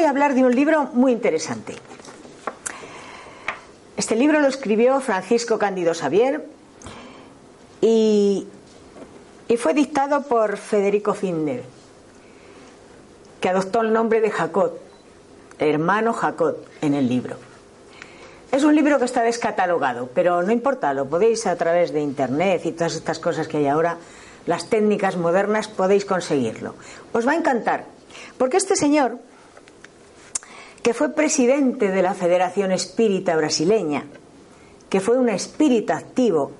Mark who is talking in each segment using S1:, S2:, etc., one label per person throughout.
S1: Voy a hablar de un libro muy interesante. Este libro lo escribió Francisco Cándido Xavier y, fue dictado por Federico Finder, que adoptó el nombre de Jacob, hermano Jacob, en el libro. Es un libro que está descatalogado, pero no importa, lo podéis a través de internet y todas estas cosas que hay ahora, las técnicas modernas, podéis conseguirlo. Os va a encantar, porque este señor que fue presidente de la Federación Espírita Brasileña, que fue un espíritu activo,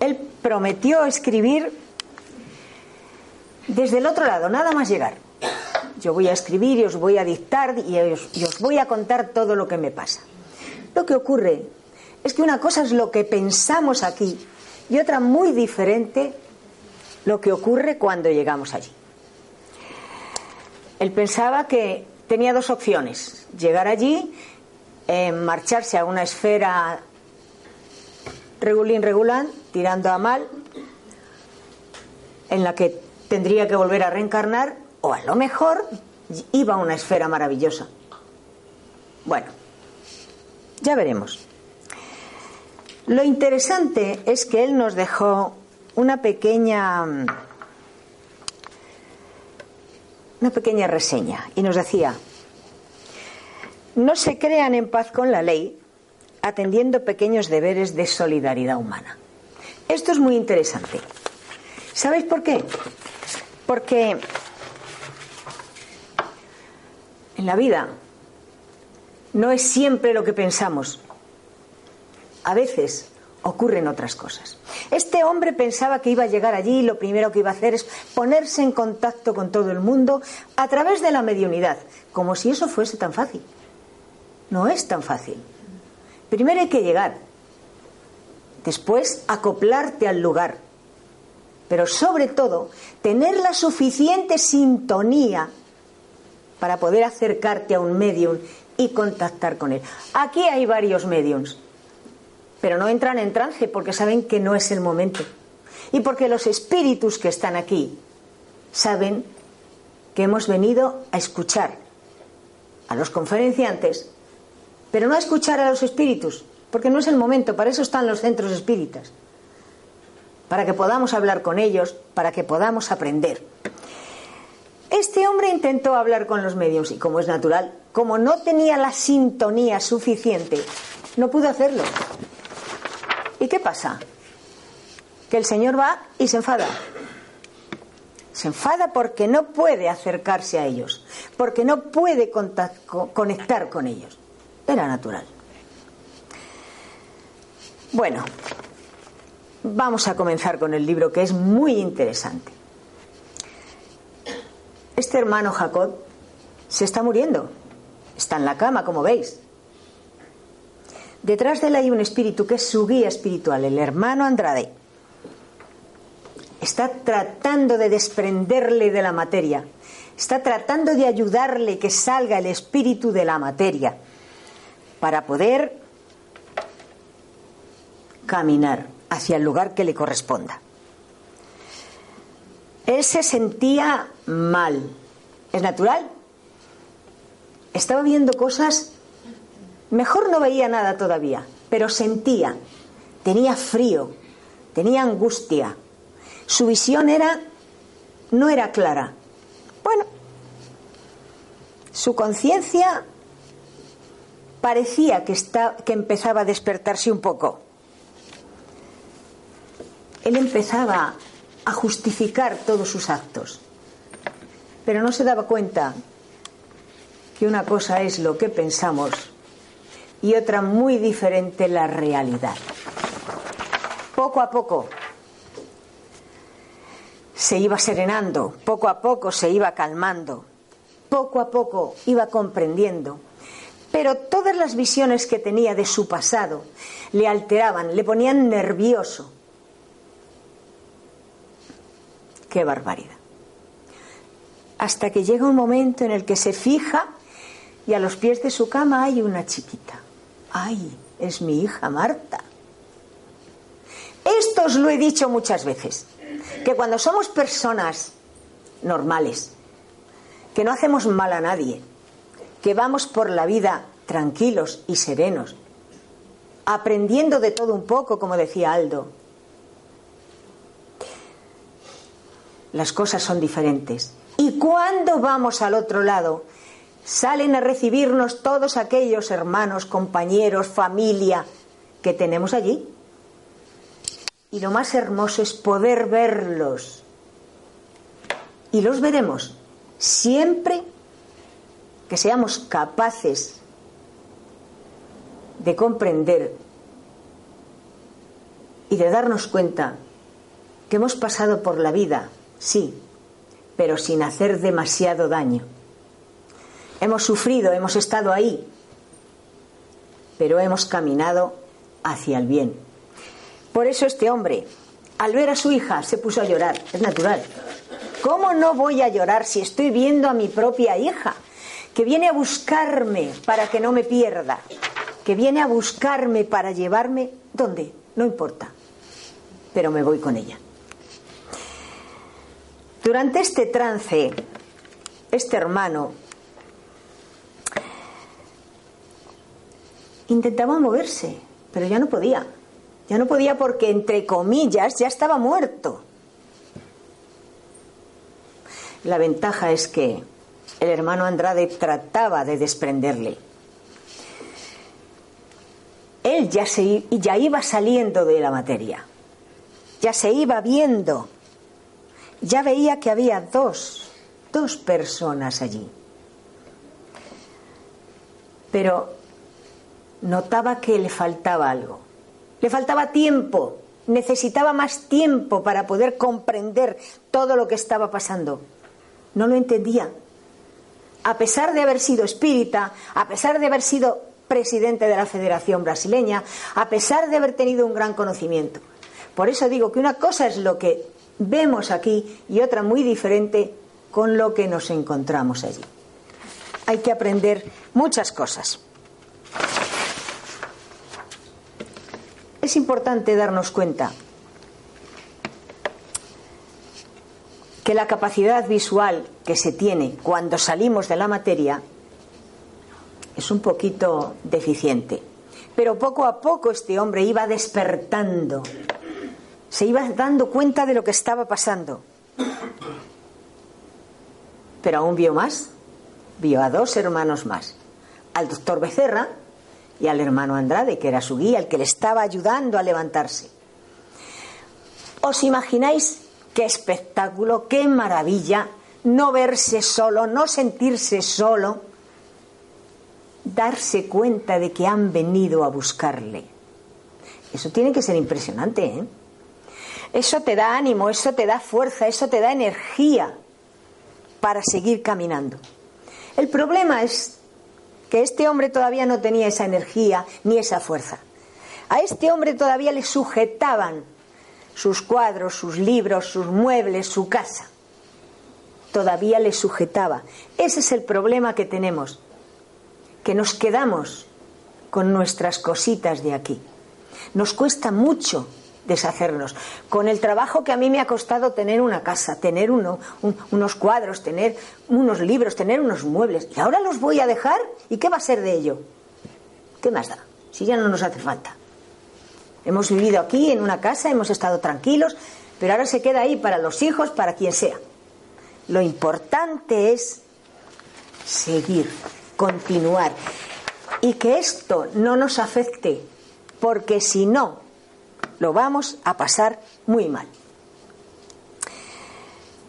S1: él prometió escribir desde el otro lado, nada más llegar. Yo voy a escribir y os voy a dictar y os, y os voy a contar todo lo que me pasa. Lo que ocurre es que una cosa es lo que pensamos aquí y otra muy diferente lo que ocurre cuando llegamos allí. Él pensaba que tenía dos opciones. Llegar allí, eh, marcharse a una esfera regulín regulán, tirando a mal, en la que tendría que volver a reencarnar, o a lo mejor iba a una esfera maravillosa. Bueno, ya veremos. Lo interesante es que él nos dejó una pequeña una pequeña reseña y nos decía, no se crean en paz con la ley atendiendo pequeños deberes de solidaridad humana. Esto es muy interesante. ¿Sabéis por qué? Porque en la vida no es siempre lo que pensamos. A veces ocurren otras cosas. Este hombre pensaba que iba a llegar allí y lo primero que iba a hacer es ponerse en contacto con todo el mundo a través de la mediunidad, como si eso fuese tan fácil. No es tan fácil. Primero hay que llegar, después acoplarte al lugar, pero sobre todo tener la suficiente sintonía para poder acercarte a un medium y contactar con él. Aquí hay varios mediums pero no entran en trance porque saben que no es el momento. Y porque los espíritus que están aquí saben que hemos venido a escuchar a los conferenciantes, pero no a escuchar a los espíritus, porque no es el momento, para eso están los centros espíritas, para que podamos hablar con ellos, para que podamos aprender. Este hombre intentó hablar con los medios y como es natural, como no tenía la sintonía suficiente, no pudo hacerlo. ¿Y qué pasa? Que el Señor va y se enfada. Se enfada porque no puede acercarse a ellos, porque no puede conectar con ellos. Era natural. Bueno, vamos a comenzar con el libro que es muy interesante. Este hermano Jacob se está muriendo. Está en la cama, como veis. Detrás de él hay un espíritu que es su guía espiritual, el hermano Andrade. Está tratando de desprenderle de la materia. Está tratando de ayudarle que salga el espíritu de la materia para poder caminar hacia el lugar que le corresponda. Él se sentía mal. ¿Es natural? Estaba viendo cosas Mejor no veía nada todavía, pero sentía, tenía frío, tenía angustia. Su visión era no era clara. Bueno, su conciencia parecía que, está, que empezaba a despertarse un poco. Él empezaba a justificar todos sus actos, pero no se daba cuenta que una cosa es lo que pensamos y otra muy diferente la realidad. Poco a poco se iba serenando, poco a poco se iba calmando, poco a poco iba comprendiendo, pero todas las visiones que tenía de su pasado le alteraban, le ponían nervioso. Qué barbaridad. Hasta que llega un momento en el que se fija y a los pies de su cama hay una chiquita. ¡Ay! Es mi hija Marta. Esto os lo he dicho muchas veces, que cuando somos personas normales, que no hacemos mal a nadie, que vamos por la vida tranquilos y serenos, aprendiendo de todo un poco, como decía Aldo, las cosas son diferentes. Y cuando vamos al otro lado, salen a recibirnos todos aquellos hermanos, compañeros, familia que tenemos allí. Y lo más hermoso es poder verlos. Y los veremos siempre que seamos capaces de comprender y de darnos cuenta que hemos pasado por la vida, sí, pero sin hacer demasiado daño Hemos sufrido, hemos estado ahí, pero hemos caminado hacia el bien. Por eso este hombre, al ver a su hija, se puso a llorar. Es natural. ¿Cómo no voy a llorar si estoy viendo a mi propia hija, que viene a buscarme para que no me pierda, que viene a buscarme para llevarme? ¿Dónde? No importa. Pero me voy con ella. Durante este trance, este hermano intentaba moverse, pero ya no podía. Ya no podía porque, entre comillas, ya estaba muerto. La ventaja es que el hermano Andrade trataba de desprenderle. Él ya, se, ya iba saliendo de la materia, ya se iba viendo, ya veía que había dos, dos personas allí. Pero notaba que le faltaba algo. Le faltaba tiempo, necesitaba más tiempo para poder comprender todo lo que estaba pasando. No lo entendía. A pesar de haber sido espírita, a pesar de haber sido presidente de la Federación Brasileña, a pesar de haber tenido un gran conocimiento. Por eso digo que una cosa es lo que vemos aquí y otra muy diferente con lo que nos encontramos allí. Hay que aprender muchas cosas. Es importante darnos cuenta que la capacidad visual que se tiene cuando salimos de la materia es un poquito deficiente. Pero poco a poco este hombre iba despertando, se iba dando cuenta de lo que estaba pasando. Pero aún vio más, vio a dos hermanos más, al doctor Becerra, y al hermano Andrade, que era su guía, el que le estaba ayudando a levantarse. ¿Os imagináis qué espectáculo, qué maravilla no verse solo, no sentirse solo, darse cuenta de que han venido a buscarle? Eso tiene que ser impresionante, ¿eh? Eso te da ánimo, eso te da fuerza, eso te da energía para seguir caminando. El problema es que este hombre todavía no tenía esa energía ni esa fuerza. A este hombre todavía le sujetaban sus cuadros, sus libros, sus muebles, su casa. Todavía le sujetaba. Ese es el problema que tenemos, que nos quedamos con nuestras cositas de aquí. Nos cuesta mucho deshacernos. Con el trabajo que a mí me ha costado tener una casa, tener uno, unos cuadros, tener unos libros, tener unos muebles. Y ahora los voy a dejar. ¿Y qué va a ser de ello? ¿Qué más da? Si ya no nos hace falta. Hemos vivido aquí en una casa, hemos estado tranquilos, pero ahora se queda ahí para los hijos, para quien sea. Lo importante es seguir, continuar y que esto no nos afecte, porque si no, lo vamos a pasar muy mal.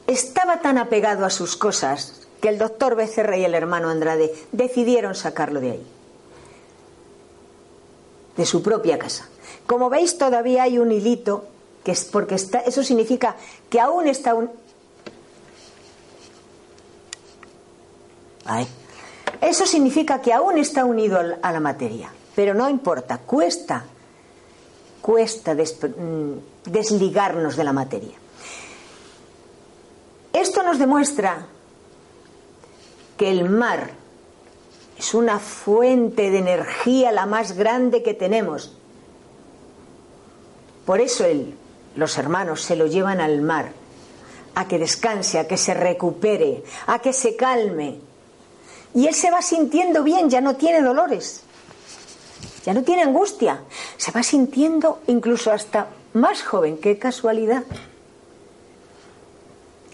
S1: Estaba tan apegado a sus cosas que el doctor Becerra y el hermano Andrade decidieron sacarlo de ahí, de su propia casa. Como veis, todavía hay un hilito, que es porque está, eso significa que aún está un. Eso significa que aún está unido a la materia, pero no importa, cuesta, cuesta mm, desligarnos de la materia. Esto nos demuestra que el mar es una fuente de energía la más grande que tenemos. Por eso los hermanos se lo llevan al mar, a que descanse, a que se recupere, a que se calme. Y él se va sintiendo bien, ya no tiene dolores, ya no tiene angustia, se va sintiendo incluso hasta más joven, qué casualidad.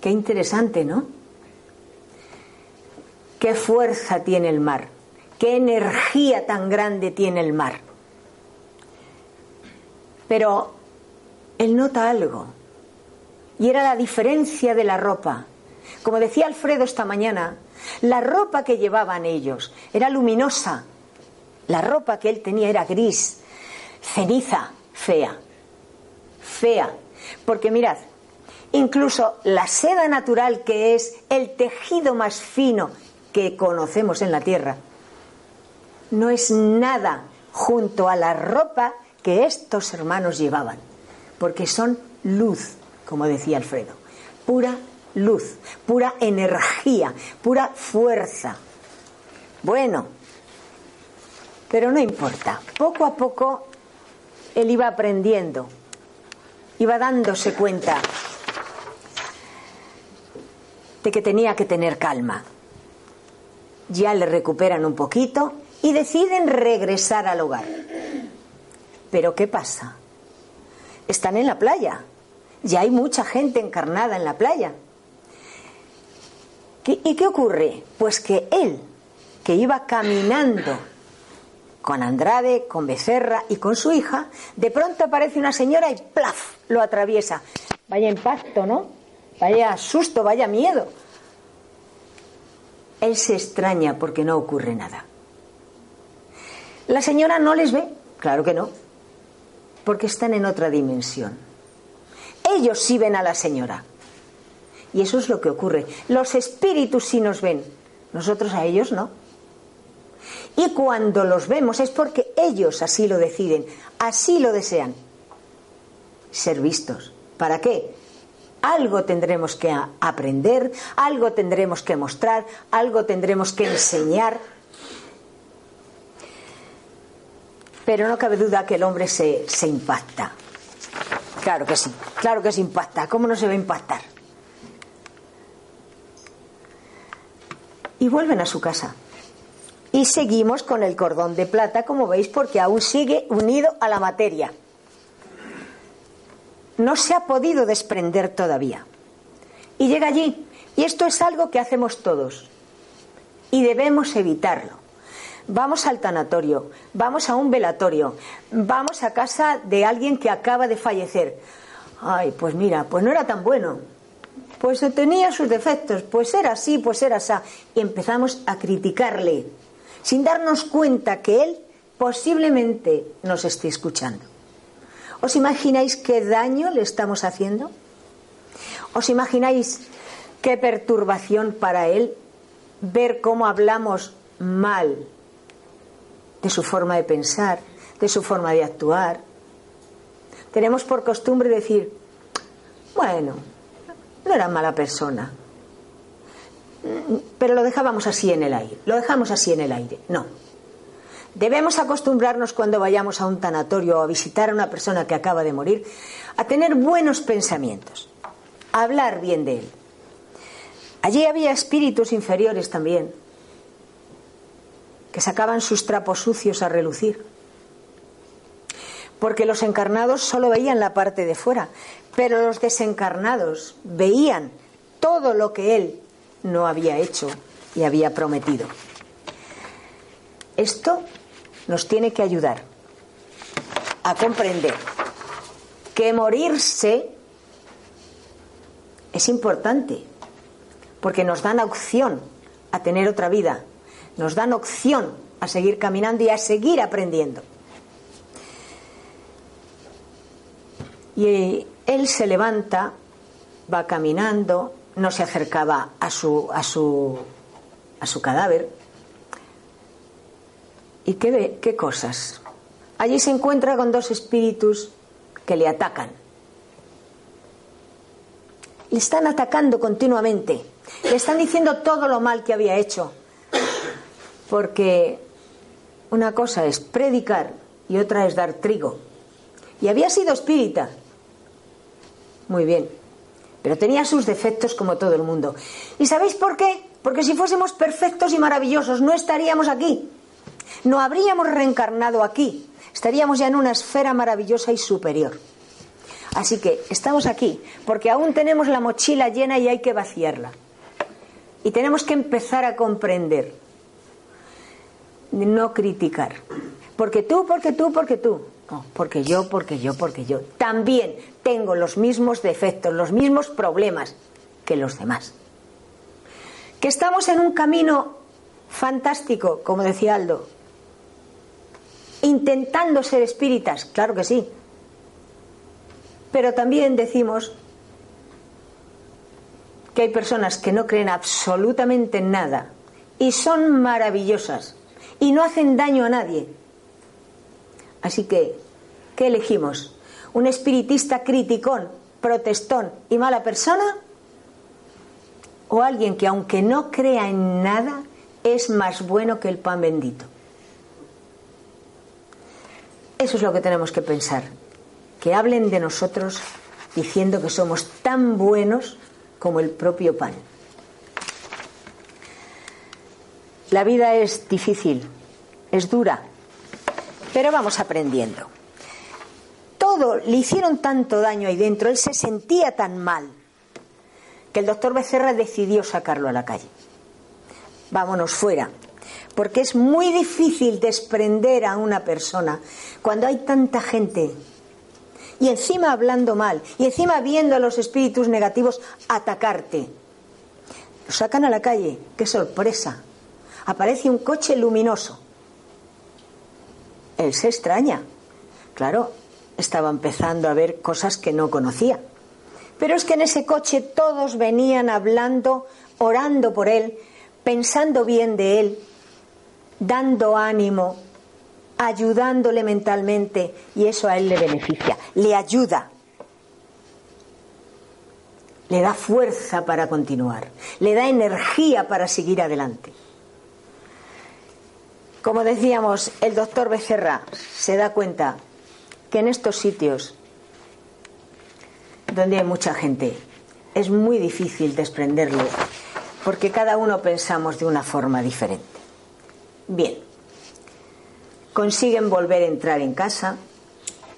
S1: Qué interesante, ¿no? Qué fuerza tiene el mar, qué energía tan grande tiene el mar. Pero él nota algo, y era la diferencia de la ropa. Como decía Alfredo esta mañana, la ropa que llevaban ellos era luminosa, la ropa que él tenía era gris, ceniza, fea, fea. Porque mirad, Incluso la seda natural, que es el tejido más fino que conocemos en la tierra, no es nada junto a la ropa que estos hermanos llevaban, porque son luz, como decía Alfredo, pura luz, pura energía, pura fuerza. Bueno, pero no importa, poco a poco él iba aprendiendo, iba dándose cuenta de que tenía que tener calma. Ya le recuperan un poquito y deciden regresar al hogar. Pero ¿qué pasa? Están en la playa. Ya hay mucha gente encarnada en la playa. ¿Y qué ocurre? Pues que él, que iba caminando con Andrade, con Becerra y con su hija, de pronto aparece una señora y ¡plaf! lo atraviesa. Vaya impacto, ¿no? Vaya susto, vaya miedo. Él se extraña porque no ocurre nada. La señora no les ve, claro que no, porque están en otra dimensión. Ellos sí ven a la señora. Y eso es lo que ocurre. Los espíritus sí nos ven, nosotros a ellos no. Y cuando los vemos es porque ellos así lo deciden, así lo desean. Ser vistos. ¿Para qué? algo tendremos que aprender, algo tendremos que mostrar, algo tendremos que enseñar. Pero no cabe duda que el hombre se, se impacta. Claro que sí, claro que se impacta. ¿Cómo no se va a impactar? Y vuelven a su casa. Y seguimos con el cordón de plata, como veis, porque aún sigue unido a la materia no se ha podido desprender todavía. Y llega allí. Y esto es algo que hacemos todos. Y debemos evitarlo. Vamos al tanatorio, vamos a un velatorio, vamos a casa de alguien que acaba de fallecer. Ay, pues mira, pues no era tan bueno. Pues tenía sus defectos, pues era así, pues era así. Y empezamos a criticarle, sin darnos cuenta que él posiblemente nos esté escuchando. ¿Os imagináis qué daño le estamos haciendo? ¿Os imagináis qué perturbación para él ver cómo hablamos mal de su forma de pensar, de su forma de actuar? Tenemos por costumbre decir, bueno, no era mala persona, pero lo dejábamos así en el aire, lo dejamos así en el aire. No, Debemos acostumbrarnos cuando vayamos a un tanatorio o a visitar a una persona que acaba de morir a tener buenos pensamientos, a hablar bien de él. Allí había espíritus inferiores también. que sacaban sus trapos sucios a relucir. Porque los encarnados solo veían la parte de fuera, pero los desencarnados veían todo lo que él no había hecho y había prometido. Esto nos tiene que ayudar a comprender que morirse es importante, porque nos dan opción a tener otra vida, nos dan opción a seguir caminando y a seguir aprendiendo. Y él se levanta, va caminando, no se acercaba a su, a su, a su cadáver. ¿Y qué? ¿Qué cosas? Allí se encuentra con dos espíritus que le atacan. Le están atacando continuamente. Le están diciendo todo lo mal que había hecho. Porque una cosa es predicar y otra es dar trigo. Y había sido espírita. Muy bien. Pero tenía sus defectos como todo el mundo. ¿Y sabéis por qué? Porque si fuésemos perfectos y maravillosos no estaríamos aquí. No habríamos reencarnado aquí. Estaríamos ya en una esfera maravillosa y superior. Así que estamos aquí porque aún tenemos la mochila llena y hay que vaciarla. Y tenemos que empezar a comprender, no criticar. Porque tú, porque tú, porque tú. Porque yo, porque yo, porque yo. También tengo los mismos defectos, los mismos problemas que los demás. Que estamos en un camino fantástico, como decía Aldo. Intentando ser espíritas, claro que sí. Pero también decimos que hay personas que no creen absolutamente en nada y son maravillosas y no hacen daño a nadie. Así que, ¿qué elegimos? ¿Un espiritista criticón, protestón y mala persona? ¿O alguien que aunque no crea en nada, es más bueno que el pan bendito? Eso es lo que tenemos que pensar. Que hablen de nosotros diciendo que somos tan buenos como el propio pan. La vida es difícil, es dura, pero vamos aprendiendo. Todo le hicieron tanto daño ahí dentro, él se sentía tan mal, que el doctor Becerra decidió sacarlo a la calle. Vámonos fuera, porque es muy difícil desprender a una persona cuando hay tanta gente y encima hablando mal, y encima viendo a los espíritus negativos atacarte. Lo sacan a la calle, qué sorpresa. Aparece un coche luminoso. Él se extraña. Claro, estaba empezando a ver cosas que no conocía. Pero es que en ese coche todos venían hablando, orando por él, pensando bien de él, dando ánimo, ayudándole mentalmente y eso a él le beneficia, le ayuda, le da fuerza para continuar, le da energía para seguir adelante. Como decíamos, el doctor Becerra se da cuenta que en estos sitios donde hay mucha gente es muy difícil desprenderle porque cada uno pensamos de una forma diferente. Bien, consiguen volver a entrar en casa,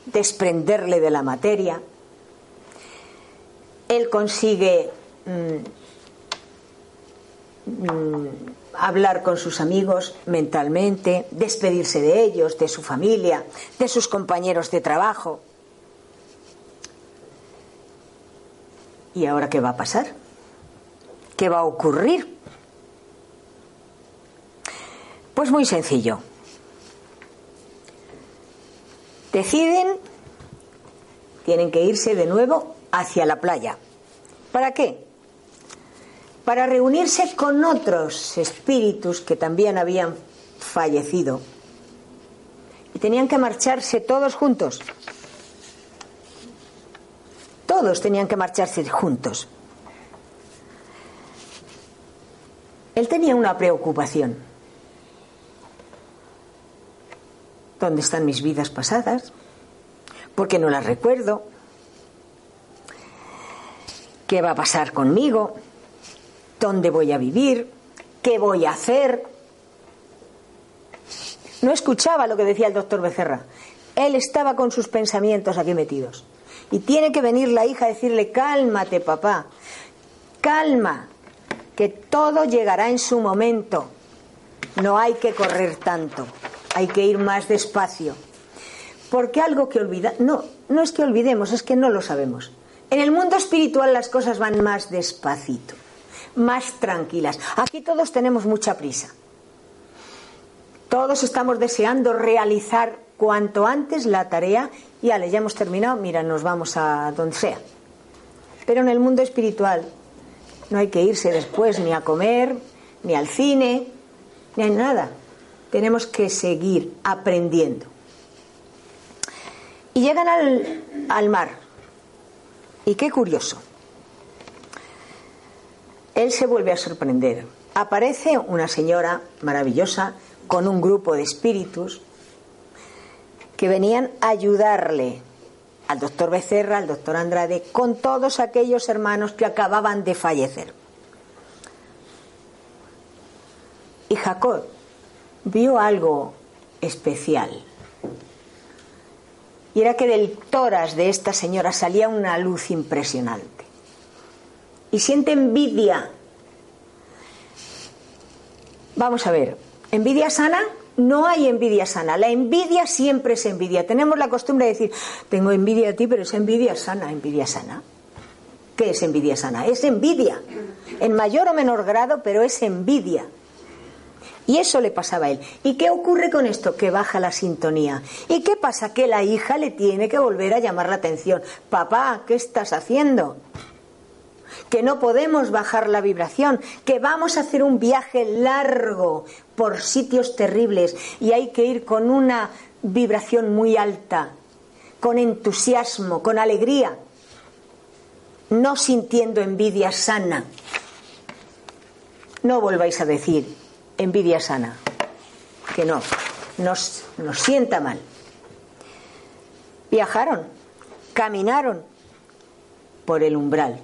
S1: desprenderle de la materia. Él consigue mm, mm, hablar con sus amigos mentalmente, despedirse de ellos, de su familia, de sus compañeros de trabajo. ¿Y ahora qué va a pasar? ¿Qué va a ocurrir? Pues muy sencillo deciden, tienen que irse de nuevo hacia la playa. ¿Para qué? Para reunirse con otros espíritus que también habían fallecido. Y tenían que marcharse todos juntos. Todos tenían que marcharse juntos. Él tenía una preocupación. ¿Dónde están mis vidas pasadas? ¿Por qué no las recuerdo? ¿Qué va a pasar conmigo? ¿Dónde voy a vivir? ¿Qué voy a hacer? no escuchaba lo que decía el doctor Becerra. Él estaba con sus pensamientos aquí metidos. Y tiene que venir la hija a decirle, cálmate papá, calma, que todo llegará en su momento. No hay que correr tanto, hay que ir más despacio. Porque algo que olvida, no, no es que olvidemos, es que no lo sabemos. En el mundo espiritual las cosas van más despacito, más tranquilas. Aquí todos tenemos mucha prisa. Todos estamos deseando realizar cuanto antes la tarea y ale, ya hemos terminado, mira, nos vamos a donde sea. Pero en el mundo espiritual no hay que irse después ni a comer, ni al cine, ni a nada. Tenemos que seguir aprendiendo. Y llegan al, al mar. Y qué curioso. Él se vuelve a sorprender. Aparece una señora maravillosa con un grupo de espíritus que venían a ayudarle al doctor Becerra, al doctor Andrade, con todos aquellos hermanos que acababan de fallecer. Y Jacob vio algo especial. Y era que del toras de esta señora salía una luz impresionante. Y siente envidia. Vamos a ver, ¿envidia sana? No hay envidia sana. La envidia siempre es envidia. Tenemos la costumbre de decir, tengo envidia a ti, pero es envidia sana, envidia sana. ¿Qué es envidia sana? Es envidia. En mayor o menor grado, pero es envidia. Y eso le pasaba a él. ¿Y qué ocurre con esto? Que baja la sintonía. ¿Y qué pasa? Que la hija le tiene que volver a llamar la atención. Papá, ¿qué estás haciendo? Que no podemos bajar la vibración, que vamos a hacer un viaje largo por sitios terribles y hay que ir con una vibración muy alta, con entusiasmo, con alegría, no sintiendo envidia sana. No volváis a decir envidia sana, que no, nos, nos sienta mal. Viajaron, caminaron por el umbral.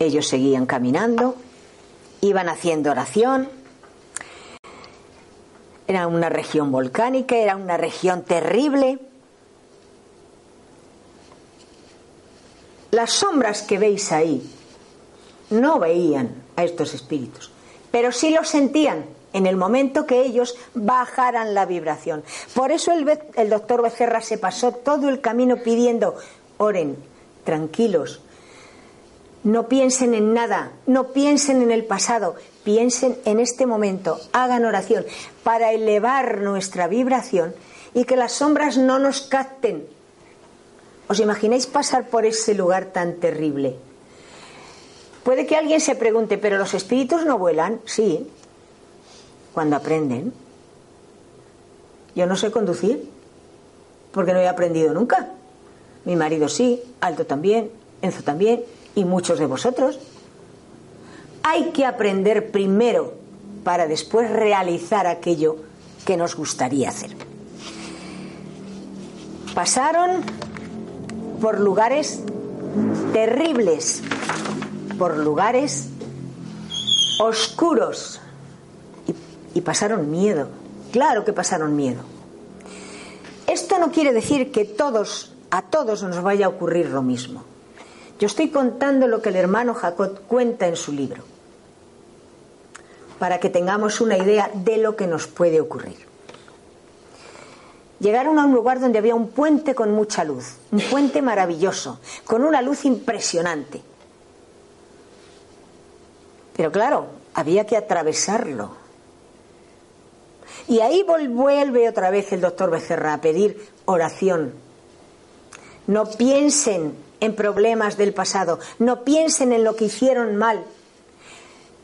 S1: Ellos seguían caminando, iban haciendo oración. Era una región volcánica, era una región terrible. Las sombras que veis ahí no veían a estos espíritus, pero sí los sentían en el momento que ellos bajaran la vibración. Por eso el, el doctor Becerra se pasó todo el camino pidiendo, oren, tranquilos, no piensen en nada, no piensen en el pasado, piensen en este momento, hagan oración para elevar nuestra vibración y que las sombras no nos capten. ¿Os imagináis pasar por ese lugar tan terrible? Puede que alguien se pregunte, ¿pero los espíritus no vuelan? Sí, cuando aprenden. Yo no sé conducir, porque no he aprendido nunca. Mi marido sí, Alto también, Enzo también, y muchos de vosotros. Hay que aprender primero para después realizar aquello que nos gustaría hacer. Pasaron por lugares terribles, por lugares oscuros y, pasaron miedo. Claro que pasaron miedo. Esto no quiere decir que todos, a todos nos vaya a ocurrir lo mismo. Yo estoy contando lo que el hermano Jacob cuenta en su libro, para que tengamos una idea de lo que nos puede ocurrir. Llegaron a un lugar donde había un puente con mucha luz, un puente maravilloso, con una luz impresionante. Pero claro, había que atravesarlo. Y ahí vuelve otra vez el doctor Becerra a pedir oración. No piensen en problemas del pasado, no piensen en lo que hicieron mal,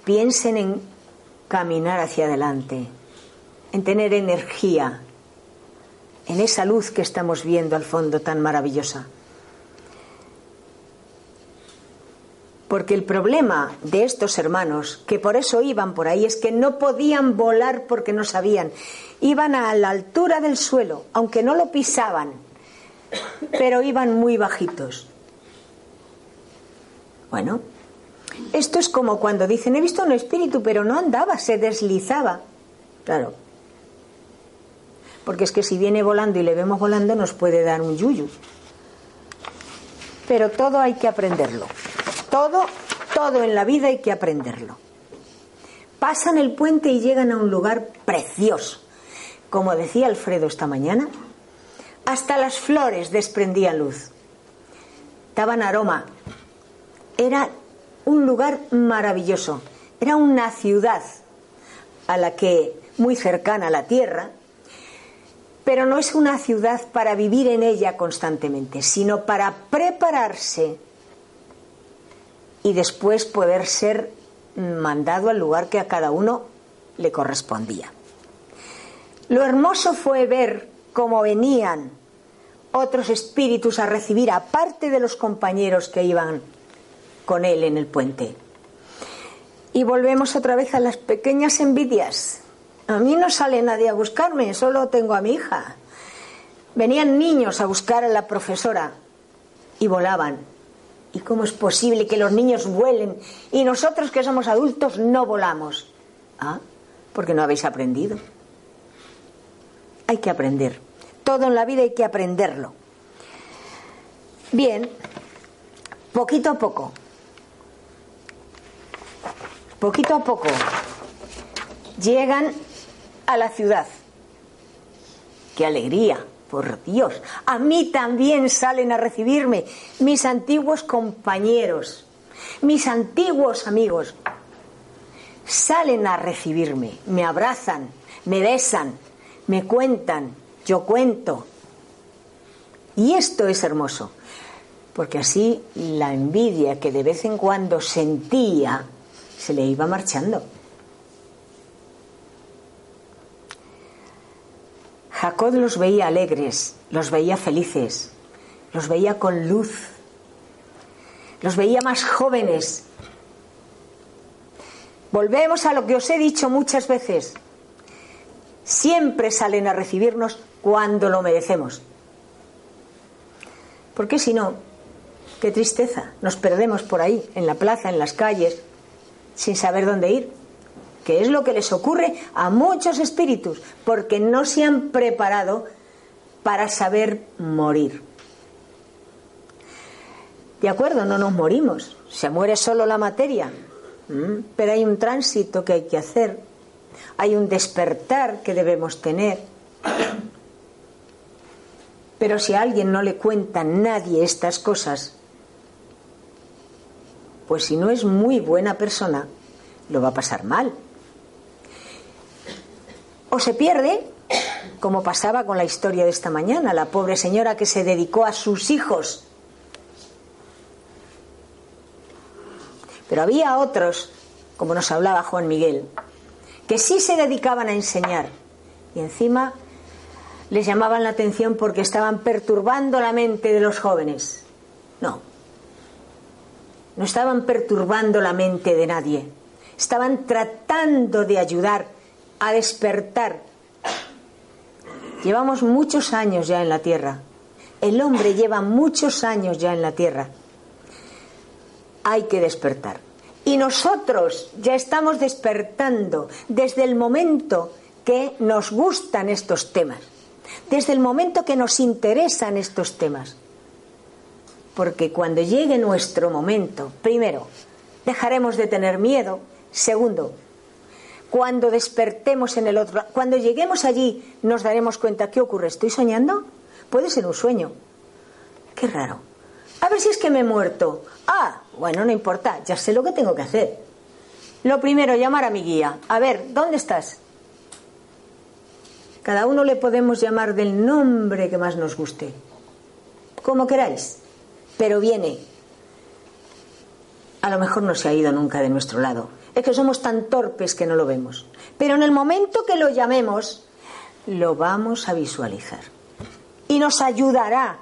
S1: piensen en caminar hacia adelante, en tener energía, en esa luz que estamos viendo al fondo tan maravillosa. Porque el problema de estos hermanos, que por eso iban por ahí, es que no podían volar porque no sabían. Iban a la altura del suelo, aunque no lo pisaban, pero iban muy bajitos. Bueno, esto es como cuando dicen, he visto un espíritu, pero no andaba, se deslizaba. Claro. Porque es que si viene volando y le vemos volando nos puede dar un yuyu. Pero todo hay que aprenderlo. Todo, todo en la vida hay que aprenderlo. Pasan el puente y llegan a un lugar precioso. Como decía Alfredo esta mañana, hasta las flores desprendían luz. Daban aroma. Era un lugar maravilloso. Era una ciudad a la que muy cercana a la tierra, pero no es una ciudad para vivir en ella constantemente, sino para prepararse y después poder ser mandado al lugar que a cada uno le correspondía. Lo hermoso fue ver cómo venían otros espíritus a recibir, aparte de los compañeros que iban con él en el puente. Y volvemos otra vez a las pequeñas envidias. A mí no sale nadie a buscarme, solo tengo a mi hija. Venían niños a buscar a la profesora y volaban. ¿Y cómo es posible que los niños vuelen y nosotros que somos adultos no volamos? Ah, porque no habéis aprendido. Hay que aprender. Todo en la vida hay que aprenderlo. Bien, poquito a poco. Poquito a poco llegan a la ciudad. ¡Qué alegría! Por Dios, a mí también salen a recibirme mis antiguos compañeros, mis antiguos amigos. Salen a recibirme, me abrazan, me besan, me cuentan, yo cuento. Y esto es hermoso, porque así la envidia que de vez en cuando sentía se le iba marchando. Jacob los veía alegres, los veía felices, los veía con luz, los veía más jóvenes. Volvemos a lo que os he dicho muchas veces. Siempre salen a recibirnos cuando lo merecemos. Porque si no, qué tristeza, nos perdemos por ahí, en la plaza, en las calles, sin saber dónde ir que es lo que les ocurre a muchos espíritus, porque no se han preparado para saber morir. De acuerdo, no nos morimos, se muere solo la materia, pero hay un tránsito que hay que hacer, hay un despertar que debemos tener. Pero si a alguien no le cuenta nadie estas cosas, pues si no es muy buena persona, lo va a pasar mal o se pierde, como pasaba con la historia de esta mañana, la pobre señora que se dedicó a sus hijos. Pero había otros, como nos hablaba Juan Miguel, que sí se dedicaban a enseñar y encima les llamaban la atención porque estaban perturbando la mente de los jóvenes. No, no estaban perturbando la mente de nadie, estaban tratando de ayudar a despertar. Llevamos muchos años ya en la tierra. El hombre lleva muchos años ya en la tierra. Hay que despertar. Y nosotros ya estamos despertando desde el momento que nos gustan estos temas, desde el momento que nos interesan estos temas. Porque cuando llegue nuestro momento, primero, dejaremos de tener miedo, segundo, cuando despertemos en el otro cuando lleguemos allí, nos daremos cuenta, ¿qué ocurre? ¿Estoy soñando? Puede ser un sueño. Qué raro. A ver si es que me he muerto. Ah, bueno, no importa, ya sé lo que tengo que hacer. Lo primero, llamar a mi guía. A ver, ¿dónde estás? Cada uno le podemos llamar del nombre que más nos guste. Como queráis. Pero viene. A lo mejor no se ha ido nunca de nuestro lado es que somos tan torpes que no lo vemos. Pero en el momento que lo llamemos, lo vamos a visualizar. Y nos ayudará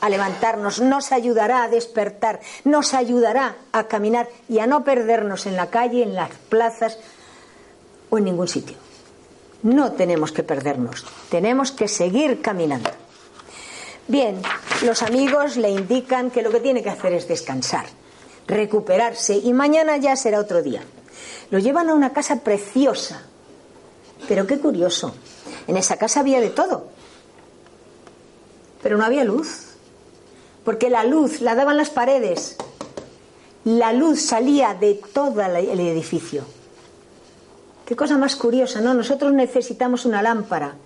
S1: a levantarnos, nos ayudará a despertar, nos ayudará a caminar y a no perdernos en la calle, en las plazas o en ningún sitio. No tenemos que perdernos, tenemos que seguir caminando. Bien, los amigos le indican que lo que tiene que hacer es descansar, recuperarse y mañana ya será otro día. Lo llevan a una casa preciosa, Pero qué curioso. En esa casa había de todo. Pero no había luz. Porque la luz la daban las paredes. La luz salía de todo el edificio. Qué cosa más curiosa, ¿no? Nosotros necesitamos una lámpara.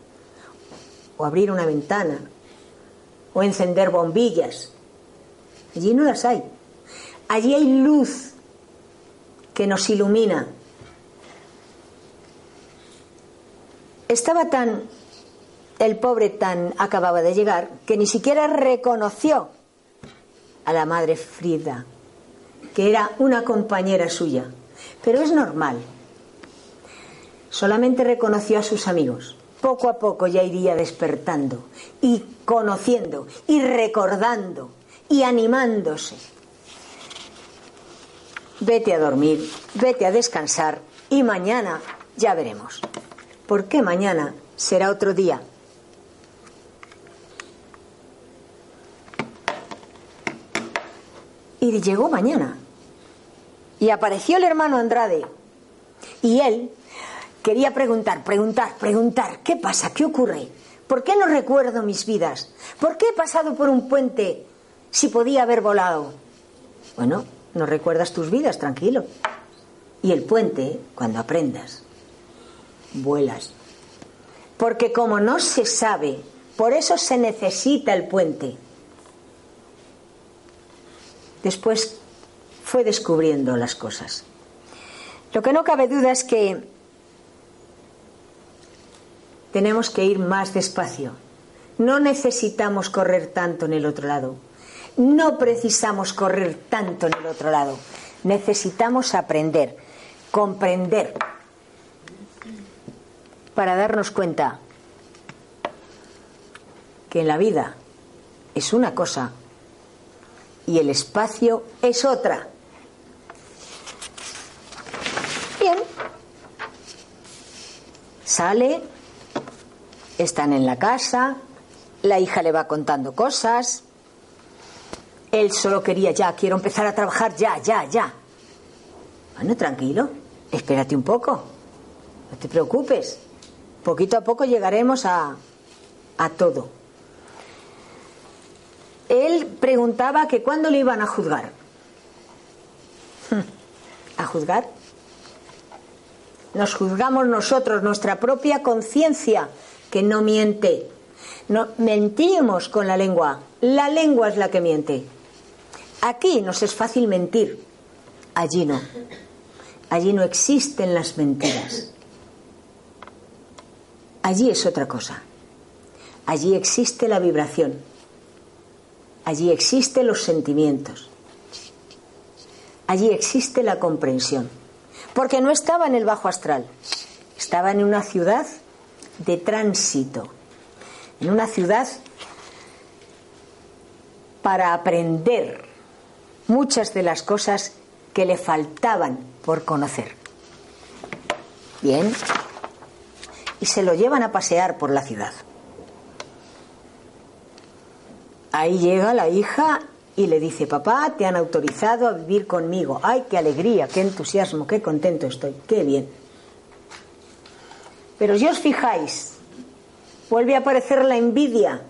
S1: O abrir una ventana. O encender bombillas. Allí no las hay. Allí hay luz que nos ilumina. Estaba tan, el pobre tan acababa de llegar, que ni siquiera reconoció a la madre Frida, que era una compañera suya. Pero es normal. Solamente reconoció a sus amigos. Poco a poco ya iría despertando y conociendo y recordando y animándose. Vete a dormir, vete a descansar y mañana ya veremos. Porque mañana será otro día. Y llegó mañana. Y apareció el hermano Andrade. Y él quería preguntar, preguntar, preguntar, ¿qué pasa? ¿Qué ocurre? ¿Por qué no recuerdo mis vidas? ¿Por qué he pasado por un puente si podía haber volado? Bueno, no recuerdas tus vidas, tranquilo. Y el puente, cuando aprendas, vuelas. Porque como no se sabe, por eso se necesita el puente. Después fue descubriendo las cosas. Lo que no cabe duda es que tenemos que ir más despacio. No necesitamos correr tanto en el otro lado. No precisamos correr tanto en el otro lado. Necesitamos aprender, comprender, para darnos cuenta que en la vida es una cosa y el espacio es otra. Bien. Sale, están en la casa, la hija le va contando cosas, él solo quería ya, quiero empezar a trabajar ya, ya, ya. Bueno, tranquilo, espérate un poco, no te preocupes. Poquito a poco llegaremos a, a todo. Él preguntaba que cuándo le iban a juzgar. ¿A juzgar? Nos juzgamos nosotros, nuestra propia conciencia, que no miente. No, mentimos con la lengua. La lengua es la que miente. Aquí nos es fácil mentir, allí no. Allí no existen las mentiras. Allí es otra cosa. Allí existe la vibración. Allí existen los sentimientos. Allí existe la comprensión. Porque no estaba en el bajo astral. Estaba en una ciudad de tránsito. En una ciudad para aprender muchas de las cosas que le faltaban por conocer. Bien, y se lo llevan a pasear por la ciudad. Ahí llega la hija y le dice, papá, te han autorizado a vivir conmigo. ¡Ay, qué alegría, qué entusiasmo, qué contento estoy, qué bien! Pero si os fijáis, vuelve a aparecer la envidia,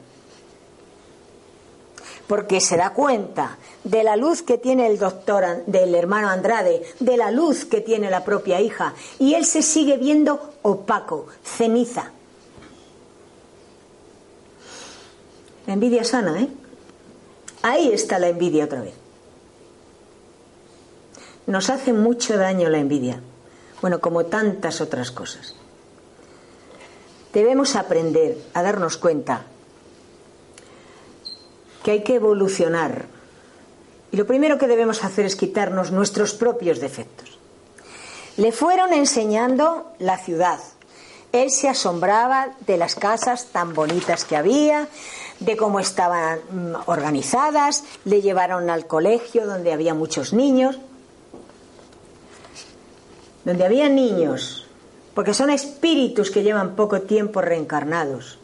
S1: porque se da cuenta de la luz que tiene el doctor, del hermano Andrade, de la luz que tiene la propia hija, y él se sigue viendo opaco, ceniza. La envidia sana, ¿eh? Ahí está la envidia otra vez. Nos hace mucho daño la envidia, bueno, como tantas otras cosas. Debemos aprender a darnos cuenta que hay que evolucionar. Y lo primero que debemos hacer es quitarnos nuestros propios defectos. Le fueron enseñando la ciudad. Él se asombraba de las casas tan bonitas que había, de cómo estaban mm, organizadas, le llevaron al colegio donde había muchos niños, donde había niños, porque son espíritus que llevan poco tiempo reencarnados.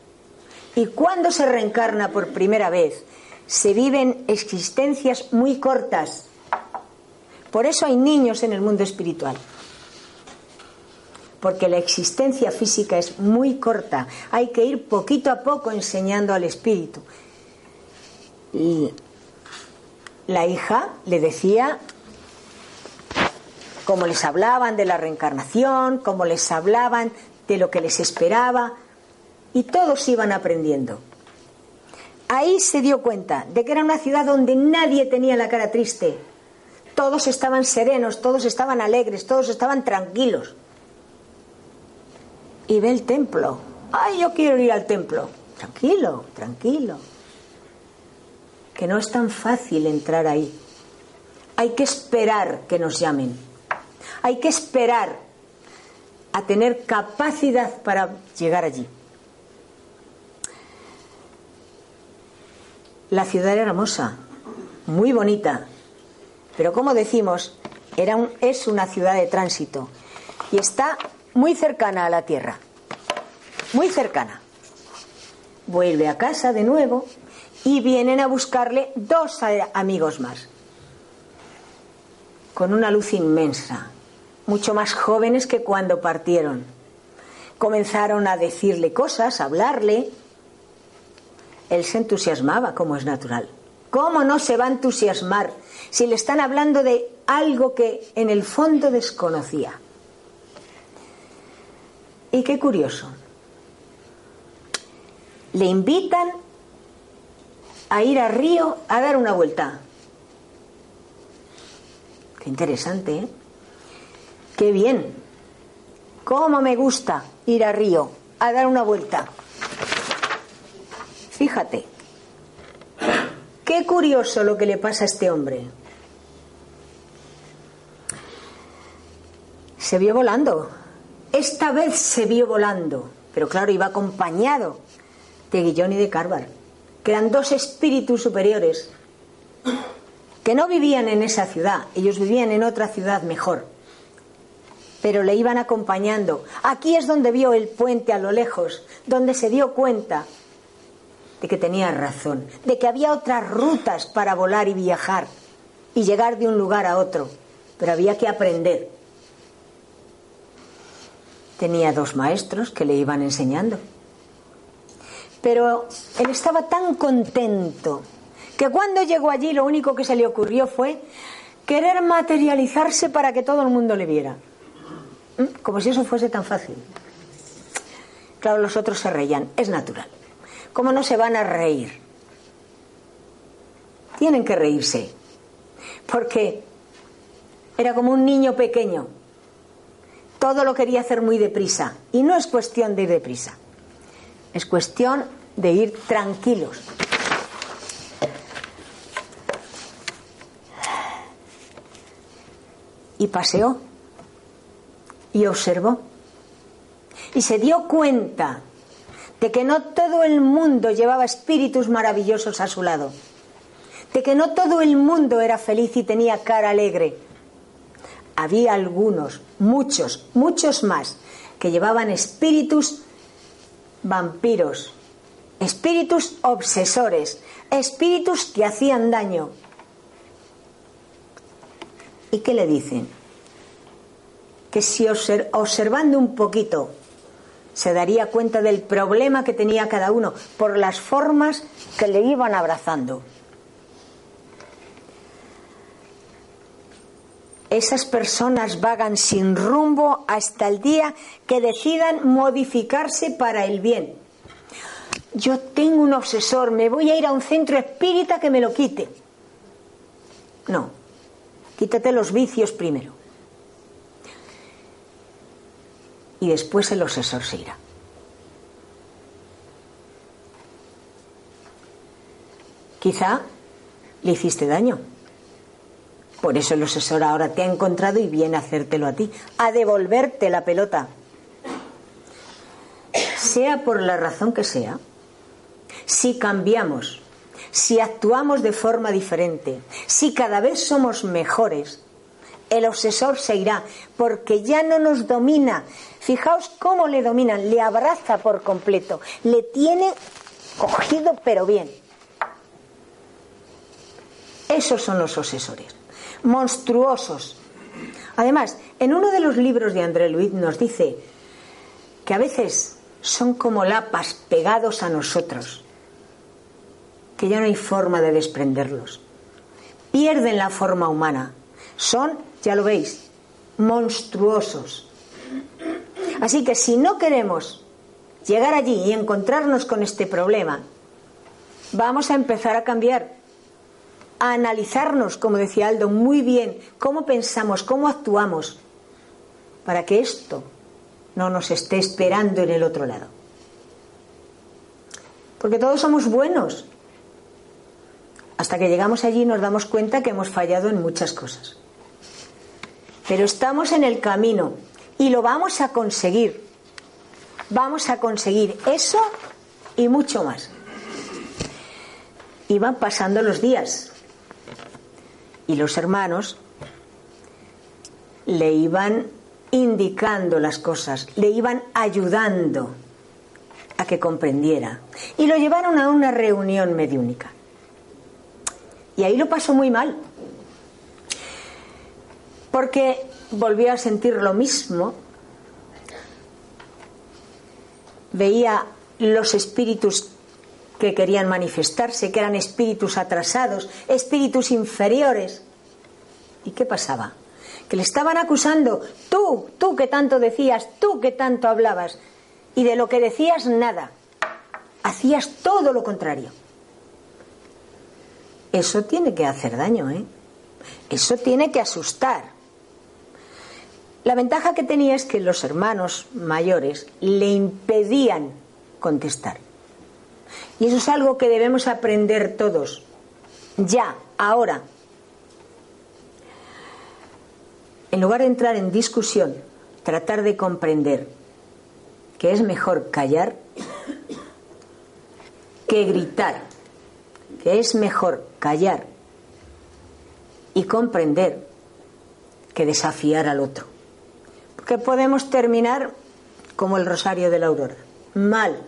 S1: Y cuando se reencarna por primera vez, se viven existencias muy cortas. Por eso hay niños en el mundo espiritual. porque la existencia física es muy corta. Hay que ir poquito a poco enseñando al espíritu. Y la hija le decía cómo les hablaban de la reencarnación, cómo les hablaban de lo que les esperaba, y todos iban aprendiendo. Ahí se dio cuenta de que era una ciudad donde nadie tenía la cara triste. Todos estaban serenos, todos estaban alegres, todos estaban tranquilos. Y ve el templo. Ay, yo quiero ir al templo. Tranquilo, tranquilo. Que no es tan fácil entrar ahí. Hay que esperar que nos llamen. Hay que esperar a tener capacidad para llegar allí. La ciudad era hermosa, muy bonita, pero como decimos, era es una ciudad de tránsito y está muy cercana a la tierra, muy cercana. Vuelve a casa de nuevo y vienen a buscarle dos amigos más, con una luz inmensa, mucho más jóvenes que cuando partieron. Comenzaron a decirle cosas, a hablarle. Él se entusiasmaba, como es natural. ¿Cómo no se va a entusiasmar si le están hablando de algo que en el fondo desconocía? Y qué curioso. Le invitan a ir a Río a dar una vuelta. Qué interesante, ¿eh? Qué bien. ¿Cómo me gusta ir a Río a dar una vuelta? Fíjate. Qué curioso lo que le pasa a este hombre. Se vio volando. Esta vez se vio volando. Pero claro, iba acompañado de Guillón y de Carvar, que eran dos espíritus superiores que no vivían en esa ciudad, ellos vivían en otra ciudad mejor pero le iban acompañando. Aquí es donde vio el puente a lo lejos, donde se dio cuenta de que tenía razón, de que había otras rutas para volar y viajar y llegar de un lugar a otro, pero había que aprender. Tenía dos maestros que le iban enseñando. Pero él estaba tan contento que cuando llegó allí lo único que se le ocurrió fue querer materializarse para que todo el mundo le viera. ¿Mm? Como si eso fuese tan fácil. Claro, los otros se reían, es natural. ¿Cómo no se van a reír? Tienen que reírse, porque era como un niño pequeño. Todo lo quería hacer muy deprisa. Y no es cuestión de ir deprisa, es cuestión de ir tranquilos. Y paseó y observó. Y se dio cuenta de que no todo el mundo llevaba espíritus maravillosos a su lado, de que no todo el mundo era feliz y tenía cara alegre. Había algunos, muchos, muchos más, que llevaban espíritus vampiros, espíritus obsesores, espíritus que hacían daño. ¿Y qué le dicen? Que si observando un poquito se daría cuenta del problema que tenía cada uno por las formas que le iban abrazando. Esas personas vagan sin rumbo hasta el día que decidan modificarse para el bien. Yo tengo un obsesor, me voy a ir a un centro espírita que me lo quite. No, quítate los vicios primero. Y después el obsesor se irá. Quizá le hiciste daño. Por eso el obsesor ahora te ha encontrado y viene a hacértelo a ti, a devolverte la pelota. Sea por la razón que sea, si cambiamos, si actuamos de forma diferente, si cada vez somos mejores, el obsesor se irá, porque ya no nos domina. Fijaos cómo le dominan, le abraza por completo, le tiene cogido pero bien. Esos son los obsesores, monstruosos. Además, en uno de los libros de André Luis nos dice que a veces son como lapas pegados a nosotros, que ya no hay forma de desprenderlos. Pierden la forma humana. Son, ya lo veis, monstruosos. Así que si no queremos llegar allí y encontrarnos con este problema, vamos a empezar a cambiar, a analizarnos, como decía Aldo, muy bien, cómo pensamos, cómo actuamos, para que esto no nos esté esperando en el otro lado. Porque todos somos buenos. Hasta que llegamos allí nos damos cuenta que hemos fallado en muchas cosas. Pero estamos en el camino y lo vamos a conseguir. Vamos a conseguir eso y mucho más. Y van pasando los días. Y los hermanos le iban indicando las cosas, le iban ayudando a que comprendiera. Y lo llevaron a una reunión mediúnica. Y ahí lo pasó muy mal. Porque volvió a sentir lo mismo. Veía los espíritus que querían manifestarse, que eran espíritus atrasados, espíritus inferiores. ¿Y qué pasaba? que le estaban acusando, tú, tú que tanto decías, tú que tanto hablabas, y de lo que decías nada, hacías todo lo contrario. Eso tiene que hacer daño, ¿eh? Eso tiene que asustar. La ventaja que tenía es que los hermanos mayores le impedían contestar. Y eso es algo que debemos aprender todos, ya, ahora, en lugar de entrar en discusión, tratar de comprender que es mejor callar que gritar, que es mejor callar y comprender que desafiar al otro. Porque podemos terminar como el rosario de la aurora, mal.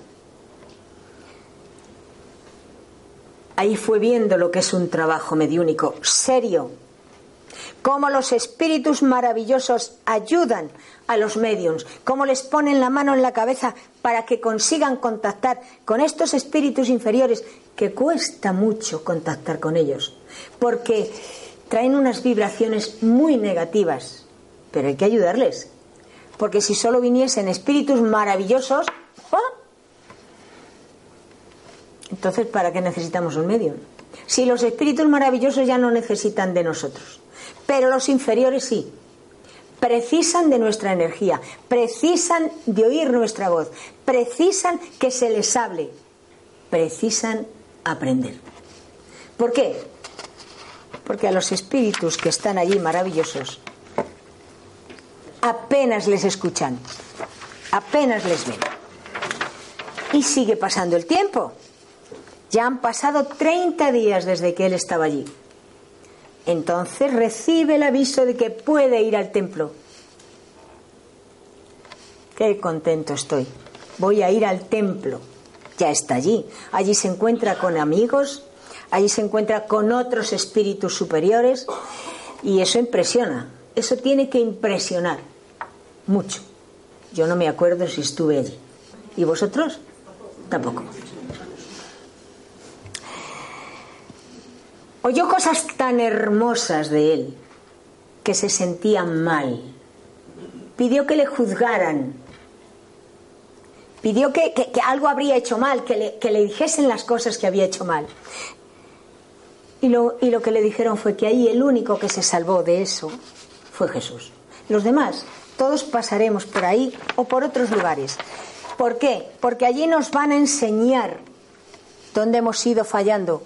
S1: Ahí fue viendo lo que es un trabajo mediúnico, serio, cómo los espíritus maravillosos ayudan a los mediums, cómo les ponen la mano en la cabeza para que consigan contactar con estos espíritus inferiores, que cuesta mucho contactar con ellos, porque traen unas vibraciones muy negativas, pero hay que ayudarles, porque si solo viniesen espíritus maravillosos, ¡oh! entonces ¿para qué necesitamos un medium? Si los espíritus maravillosos ya no necesitan de nosotros. Pero los inferiores sí. Precisan de nuestra energía, precisan de oír nuestra voz, precisan que se les hable, precisan aprender. ¿Por qué? Porque a los espíritus que están allí maravillosos apenas les escuchan, apenas les ven. Y sigue pasando el tiempo. Ya han pasado 30 días desde que él estaba allí. Entonces recibe el aviso de que puede ir al templo. Qué contento estoy. Voy a ir al templo. Ya está allí. Allí se encuentra con amigos, allí se encuentra con otros espíritus superiores y eso impresiona. Eso tiene que impresionar mucho. Yo no me acuerdo si estuve allí. ¿Y vosotros? Tampoco. Oyó cosas tan hermosas de él que se sentía mal. Pidió que le juzgaran. Pidió que, algo habría hecho mal, que le, que le, dijesen las cosas que había hecho mal. Y lo, y lo que le dijeron fue que ahí el único que se salvó de eso fue Jesús. Los demás, todos pasaremos por ahí o por otros lugares. ¿Por qué? Porque allí nos van a enseñar dónde hemos ido fallando,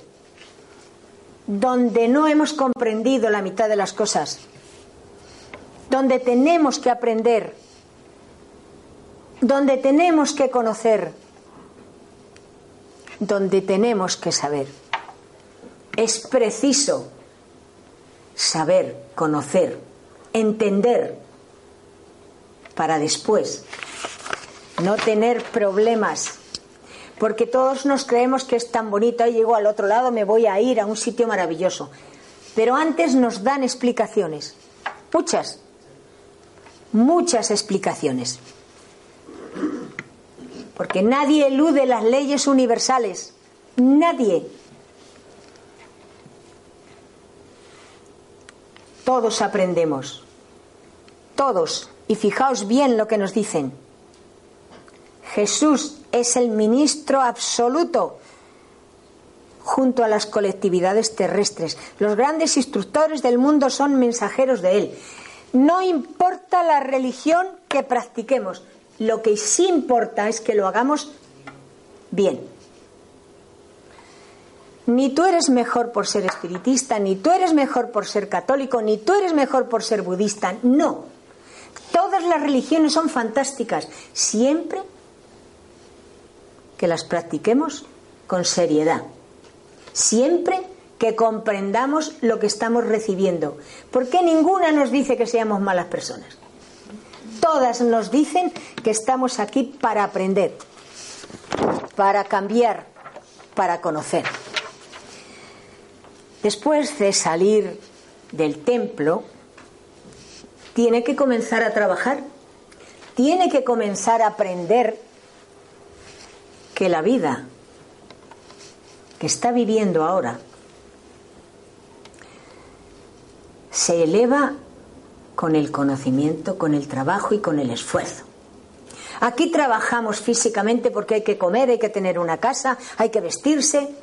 S1: donde no hemos comprendido la mitad de las cosas, donde tenemos que aprender, donde tenemos que conocer, donde tenemos que saber. Es preciso saber, conocer, entender, para después no tener problemas porque todos nos creemos que es tan bonito, y llego al otro lado, me voy a ir a un sitio maravilloso. Pero antes nos dan explicaciones, muchas, muchas explicaciones. Porque nadie elude las leyes universales. Nadie. Todos aprendemos. Todos. Y fijaos bien lo que nos dicen. Jesús es el ministro absoluto junto a las colectividades terrestres. Los grandes instructores del mundo son mensajeros de Él. No importa la religión que practiquemos, lo que sí importa es que lo hagamos bien. Ni tú eres mejor por ser espiritista, ni tú eres mejor por ser católico, ni tú eres mejor por ser budista. No. Todas las religiones son fantásticas, siempre que las practiquemos con seriedad. Siempre que comprendamos lo que estamos recibiendo. Porque ninguna nos dice que seamos malas personas. Todas nos dicen que estamos aquí para aprender, para cambiar, para conocer. Después de salir del templo, tiene que comenzar a trabajar, tiene que comenzar a aprender que la vida que está viviendo ahora se eleva con el conocimiento, con el trabajo y con el esfuerzo. Aquí trabajamos físicamente porque hay que comer, hay que tener una casa, hay que vestirse,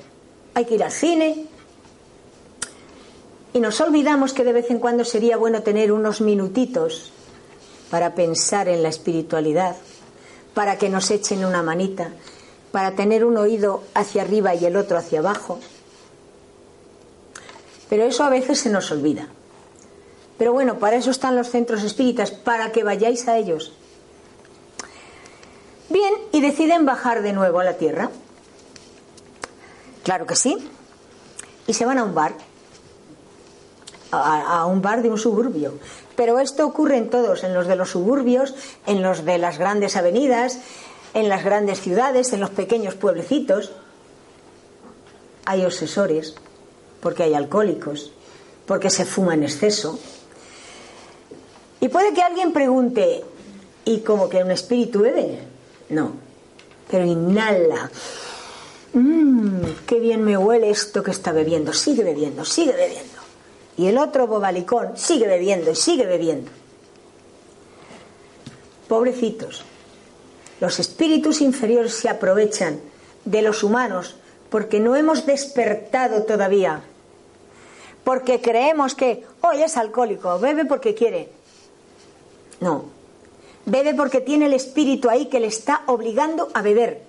S1: hay que ir al cine. Y nos olvidamos que de vez en cuando sería bueno tener unos minutitos para pensar en la espiritualidad, para que nos echen una manita, para tener un oído hacia arriba y el otro hacia abajo. Pero eso a veces se nos olvida. Pero bueno, para eso están los centros espíritas, para que vayáis a ellos. Bien, y deciden bajar de nuevo a la tierra. Claro que sí. Y se van a un bar. A, un bar de un suburbio. Pero esto ocurre en todos, en los de los suburbios, en los de las grandes avenidas, en las grandes ciudades, en los pequeños pueblecitos, hay obsesores, porque hay alcohólicos, porque se fuma en exceso. Y puede que alguien pregunte, ¿y como que un espíritu bebe? No, pero inhala. Mmm, qué bien me huele esto que está bebiendo. Sigue bebiendo, sigue bebiendo. Y el otro bobalicón sigue bebiendo y sigue bebiendo. Pobrecitos, los espíritus inferiores se aprovechan de los humanos porque no hemos despertado todavía. Porque creemos que, hoy es alcohólico, bebe porque quiere. No, bebe porque tiene el espíritu ahí que le está obligando a beber.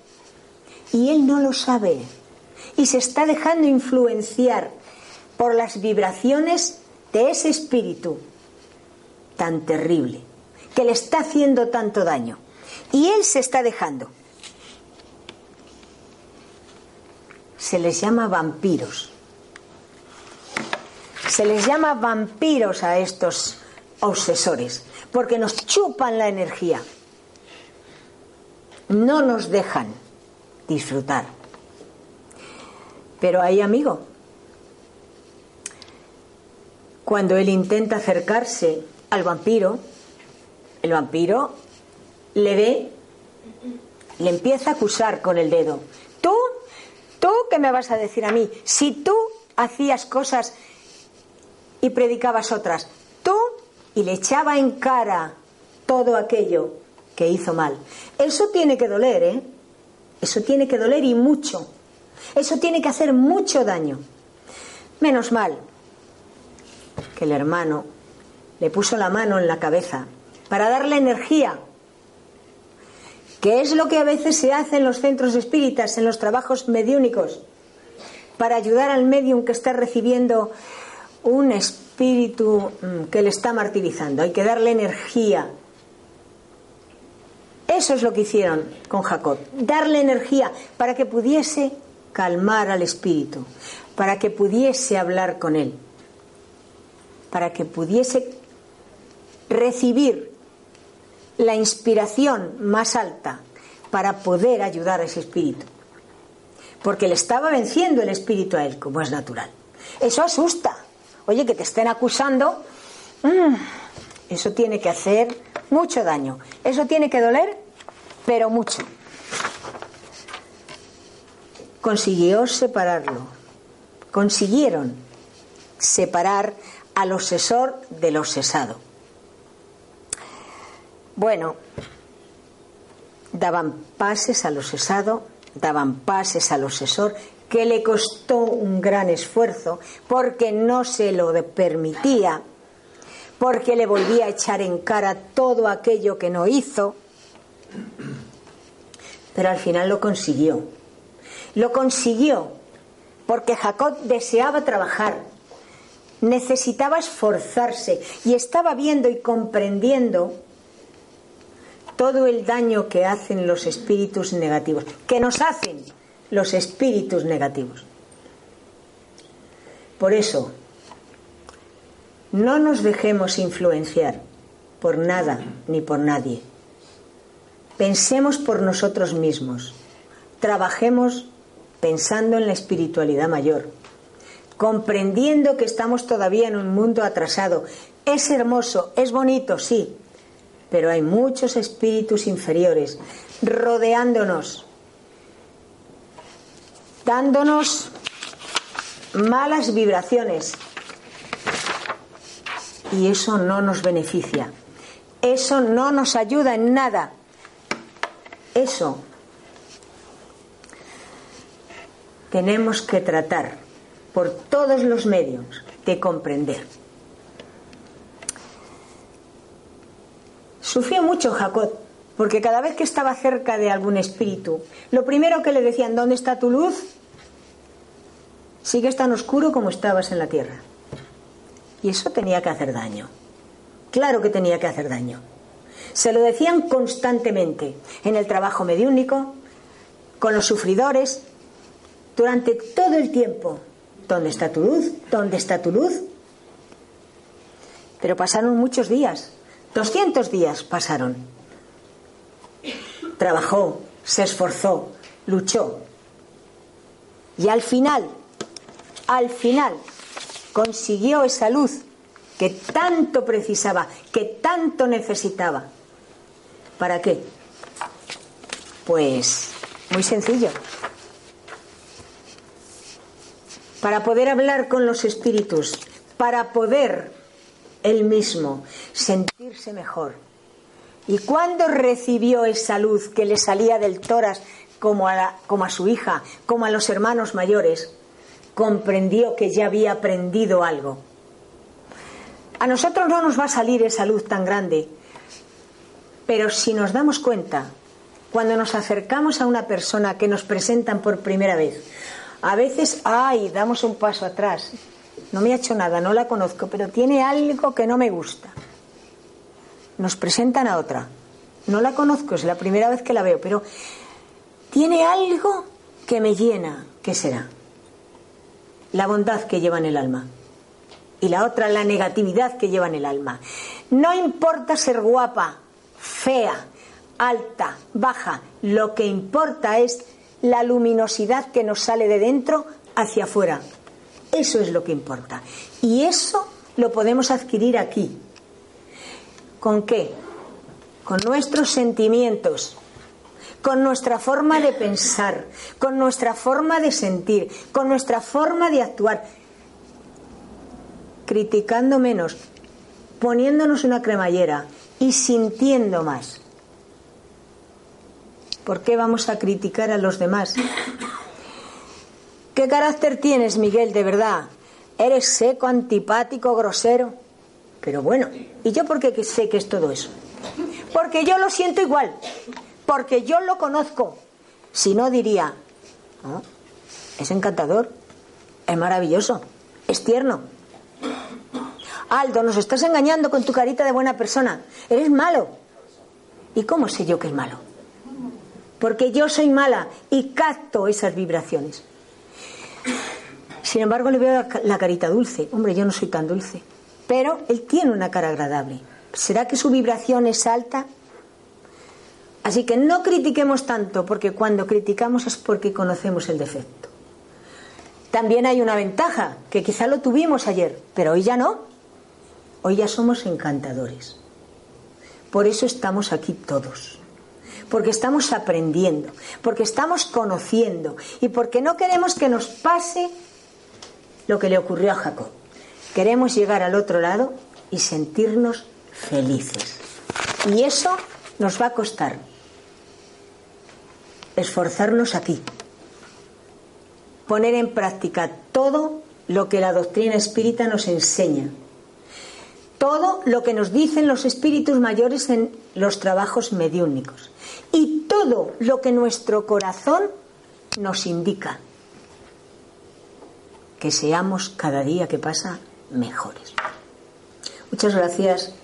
S1: Y él no lo sabe. Y se está dejando influenciar por las vibraciones de ese espíritu tan terrible, que le está haciendo tanto daño. Y él se está dejando. Se les llama vampiros. Se les llama vampiros a estos obsesores, porque nos chupan la energía. No nos dejan disfrutar. Pero hay amigo. Cuando él intenta acercarse al vampiro, el vampiro le ve, le empieza a acusar con el dedo. Tú, tú, ¿qué me vas a decir a mí? Si tú hacías cosas y predicabas otras, tú, y le echaba en cara todo aquello que hizo mal. Eso tiene que doler, ¿eh? Eso tiene que doler y mucho. Eso tiene que hacer mucho daño. Menos mal que el hermano le puso la mano en la cabeza para darle energía que es lo que a veces se hace en los centros espíritas, en los trabajos mediúnicos, para ayudar al medium que está recibiendo un espíritu mm, que le está martirizando. Hay que darle energía. Eso es lo que hicieron con Jacob, darle energía para que pudiese calmar al espíritu, para que pudiese hablar con él, para que pudiese recibir la inspiración más alta para poder ayudar a ese espíritu. Porque le estaba venciendo el espíritu a él, como es natural. Eso asusta. Oye, que te estén acusando, mm, eso tiene que hacer mucho daño. Eso tiene que doler, pero mucho. consiguió separarlo. Consiguieron separar al obsesor del obsesado. Bueno, daban pases al obsesado, daban pases al obsesor, que le costó un gran esfuerzo porque no se lo permitía, porque le volvía a echar en cara todo aquello que no hizo, pero al final lo consiguió. Lo consiguió porque Jacob deseaba trabajar, necesitaba esforzarse y estaba viendo y comprendiendo todo el daño que hacen los espíritus negativos, que nos hacen los espíritus negativos. Por eso, no nos dejemos influenciar por nada ni por nadie. Pensemos por nosotros mismos. Trabajemos pensando en la espiritualidad mayor, comprendiendo que estamos todavía en un mundo atrasado. Es hermoso, es bonito, sí, pero hay muchos espíritus inferiores rodeándonos, dándonos malas vibraciones. Y eso no nos beneficia. Eso no nos ayuda en nada. Eso tenemos que tratar por todos los medios de comprender. Sufrió mucho Jacob, porque cada vez que estaba cerca de algún espíritu, lo primero que le decían, ¿dónde está tu luz? Sigue tan oscuro como estabas en la tierra. Y eso tenía que hacer daño. Claro que tenía que hacer daño. Se lo decían constantemente en el trabajo mediúnico, con los sufridores, durante todo el tiempo. ¿Dónde está tu luz? ¿Dónde está tu luz? Pero pasaron muchos días 200 días pasaron. Trabajó, se esforzó, luchó. Y al final, al final, consiguió esa luz que tanto precisaba, que tanto necesitaba. ¿Para qué? Pues muy sencillo. Para poder hablar con los espíritus, para poder él mismo, sentirse mejor. Y cuando recibió esa luz que le salía del toras como a, como a su hija, como a los hermanos mayores, comprendió que ya había aprendido algo. A nosotros no nos va a salir esa luz tan grande, pero si nos damos cuenta, cuando nos acercamos a una persona que nos presentan por primera vez, a veces, ay, damos un paso atrás no me ha hecho nada, no la conozco, pero tiene algo que no me gusta. Nos presentan a otra. No la conozco, es la primera vez que la veo, pero tiene algo que me llena. ¿Qué será? La bondad que lleva en el alma. Y la otra, la negatividad que lleva en el alma. No importa ser guapa, fea, alta, baja. Lo que importa es la luminosidad que nos sale de dentro hacia afuera. Eso es lo que importa. Y eso lo podemos adquirir aquí. ¿Con qué? Con nuestros sentimientos, con nuestra forma de pensar, con nuestra forma de sentir, con nuestra forma de actuar, criticando menos, poniéndonos una cremallera y sintiendo más. ¿Por qué vamos a criticar a los demás? ¿Qué carácter tienes, Miguel, de verdad? ¿Eres seco, antipático, grosero? Pero bueno, ¿y yo por qué sé que es todo eso? Porque yo lo siento igual, porque yo lo conozco. Si no, diría, ah, es encantador, es maravilloso, es tierno. Aldo, nos estás engañando con tu carita de buena persona. Eres malo. ¿Y cómo sé yo que es malo? Porque yo soy mala y capto esas vibraciones. Sin embargo, le veo la carita dulce. Hombre, yo no soy tan dulce. Pero él tiene una cara agradable. ¿Será que su vibración es alta? Así que no critiquemos tanto, porque cuando criticamos es porque conocemos el defecto. También hay una ventaja, que quizá lo tuvimos ayer, pero hoy ya no. Hoy ya somos encantadores. Por eso estamos aquí todos. Porque estamos aprendiendo, porque estamos conociendo y porque no queremos que nos pase lo que le ocurrió a Jacob. Queremos llegar al otro lado y sentirnos felices. Y eso nos va a costar esforzarnos aquí, poner en práctica todo lo que la doctrina espírita nos enseña, todo lo que nos dicen los espíritus mayores en los trabajos mediúnicos y todo lo que nuestro corazón nos indica. Que seamos cada día que pasa mejores. Muchas gracias